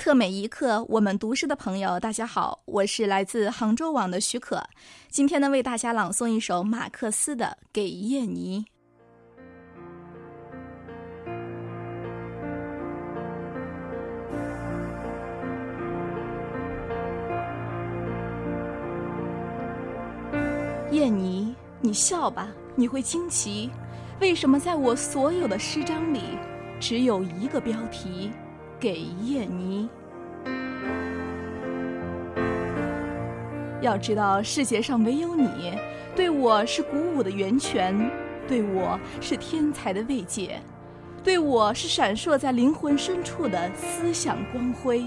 特美一刻，我们读诗的朋友，大家好，我是来自杭州网的许可。今天呢，为大家朗诵一首马克思的《给叶妮》。叶妮，你笑吧，你会惊奇，为什么在我所有的诗章里，只有一个标题？给叶妮。要知道，世界上唯有你，对我是鼓舞的源泉，对我是天才的慰藉，对我是闪烁在灵魂深处的思想光辉。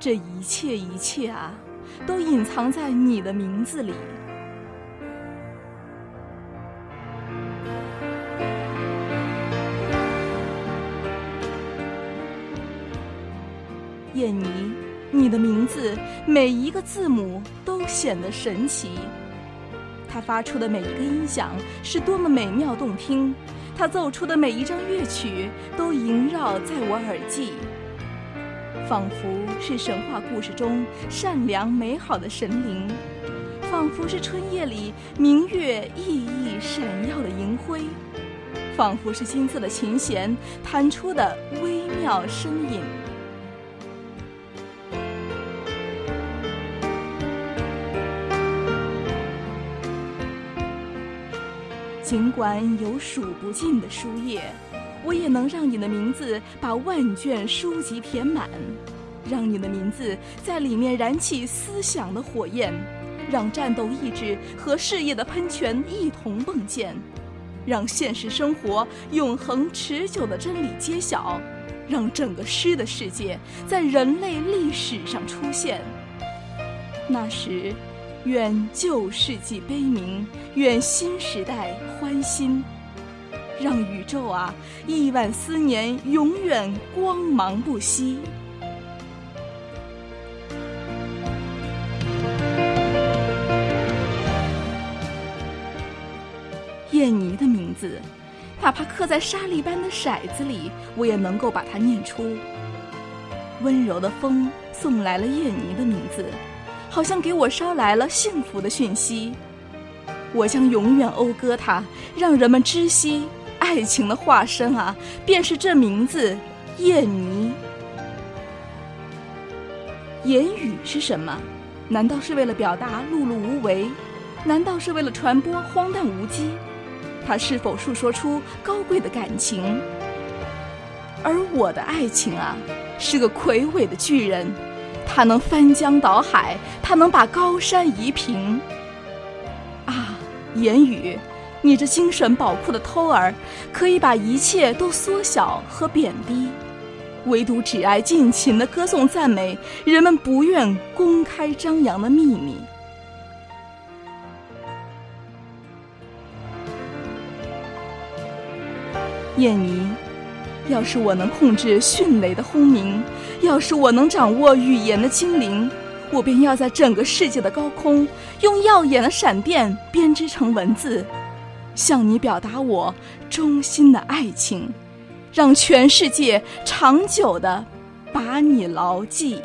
这一切一切啊，都隐藏在你的名字里。燕妮，你的名字每一个字母都显得神奇，它发出的每一个音响是多么美妙动听，它奏出的每一张乐曲都萦绕在我耳际，仿佛是神话故事中善良美好的神灵，仿佛是春夜里明月熠熠闪耀的银辉，仿佛是金色的琴弦弹出的微妙声音。尽管有数不尽的书页，我也能让你的名字把万卷书籍填满，让你的名字在里面燃起思想的火焰，让战斗意志和事业的喷泉一同迸溅，让现实生活永恒持久的真理揭晓，让整个诗的世界在人类历史上出现。那时。愿旧世纪悲鸣，愿新时代欢欣，让宇宙啊，亿万思年永远光芒不息。叶妮的名字，哪怕刻在沙砾般的骰子里，我也能够把它念出。温柔的风送来了叶妮的名字。好像给我捎来了幸福的讯息，我将永远讴歌它，让人们知悉爱情的化身啊，便是这名字叶妮。言语是什么？难道是为了表达碌碌无为？难道是为了传播荒诞无稽？它是否诉说出高贵的感情？而我的爱情啊，是个魁伟的巨人。它能翻江倒海，它能把高山移平。啊，言语，你这精神宝库的偷儿，可以把一切都缩小和贬低，唯独只爱尽情的歌颂赞美人们不愿公开张扬的秘密。燕妮。要是我能控制迅雷的轰鸣，要是我能掌握语言的精灵，我便要在整个世界的高空，用耀眼的闪电编织成文字，向你表达我衷心的爱情，让全世界长久的把你牢记。